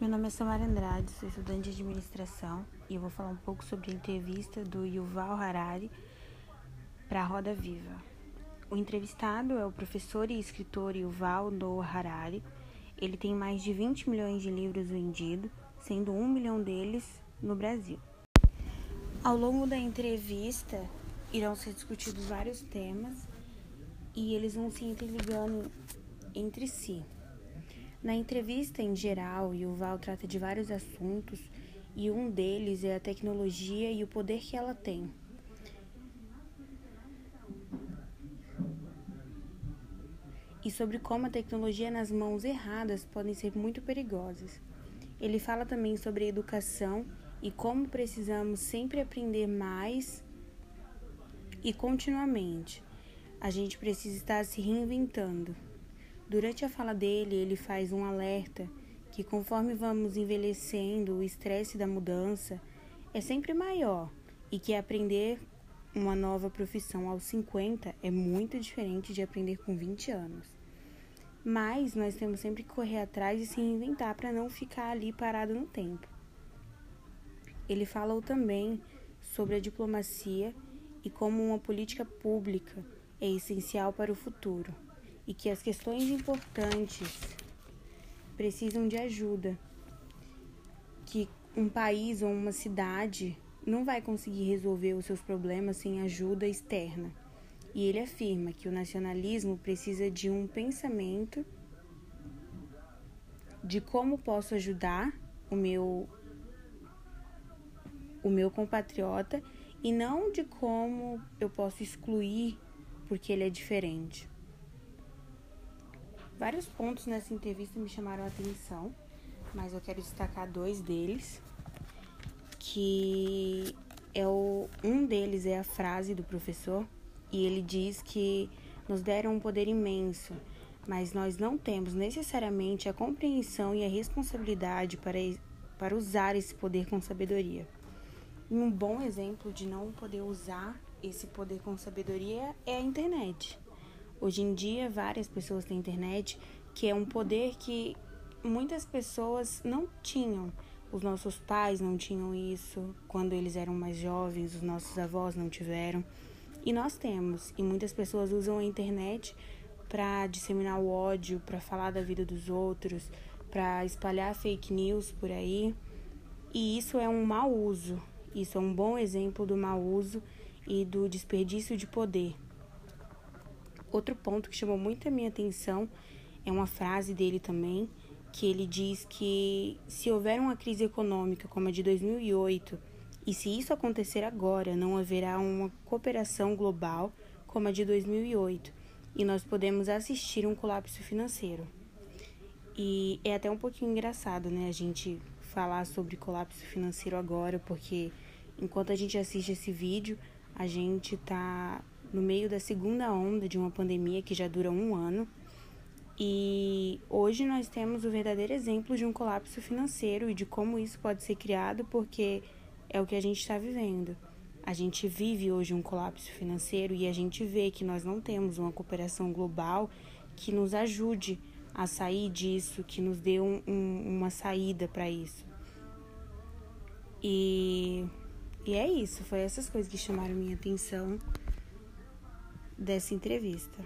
Meu nome é Samara Andrade, sou estudante de administração e eu vou falar um pouco sobre a entrevista do Yuval Harari para a Roda Viva. O entrevistado é o professor e escritor Yuval Noah Harari. Ele tem mais de 20 milhões de livros vendidos, sendo um milhão deles no Brasil. Ao longo da entrevista, irão ser discutidos vários temas e eles vão se interligando entre si. Na entrevista em geral, Yuval trata de vários assuntos e um deles é a tecnologia e o poder que ela tem. E sobre como a tecnologia nas mãos erradas podem ser muito perigosas. Ele fala também sobre a educação e como precisamos sempre aprender mais e continuamente. A gente precisa estar se reinventando. Durante a fala dele, ele faz um alerta que conforme vamos envelhecendo, o estresse da mudança é sempre maior e que aprender uma nova profissão aos 50 é muito diferente de aprender com 20 anos. Mas nós temos sempre que correr atrás e se reinventar para não ficar ali parado no tempo. Ele falou também sobre a diplomacia e como uma política pública é essencial para o futuro e que as questões importantes precisam de ajuda, que um país ou uma cidade não vai conseguir resolver os seus problemas sem ajuda externa. E ele afirma que o nacionalismo precisa de um pensamento de como posso ajudar o meu o meu compatriota e não de como eu posso excluir porque ele é diferente. Vários pontos nessa entrevista me chamaram a atenção, mas eu quero destacar dois deles, que é o um deles é a frase do professor e ele diz que nos deram um poder imenso, mas nós não temos necessariamente a compreensão e a responsabilidade para, para usar esse poder com sabedoria. E um bom exemplo de não poder usar esse poder com sabedoria é a internet. Hoje em dia, várias pessoas têm internet, que é um poder que muitas pessoas não tinham. Os nossos pais não tinham isso quando eles eram mais jovens, os nossos avós não tiveram. E nós temos. E muitas pessoas usam a internet para disseminar o ódio, para falar da vida dos outros, para espalhar fake news por aí. E isso é um mau uso. Isso é um bom exemplo do mau uso e do desperdício de poder. Outro ponto que chamou muito a minha atenção é uma frase dele também, que ele diz que se houver uma crise econômica como a de 2008 e se isso acontecer agora, não haverá uma cooperação global como a de 2008 e nós podemos assistir um colapso financeiro. E é até um pouquinho engraçado, né, a gente falar sobre colapso financeiro agora, porque enquanto a gente assiste esse vídeo, a gente tá no meio da segunda onda de uma pandemia que já dura um ano. E hoje nós temos o verdadeiro exemplo de um colapso financeiro e de como isso pode ser criado, porque é o que a gente está vivendo. A gente vive hoje um colapso financeiro e a gente vê que nós não temos uma cooperação global que nos ajude a sair disso, que nos dê um, um, uma saída para isso. E, e é isso, foi essas coisas que chamaram minha atenção dessa entrevista.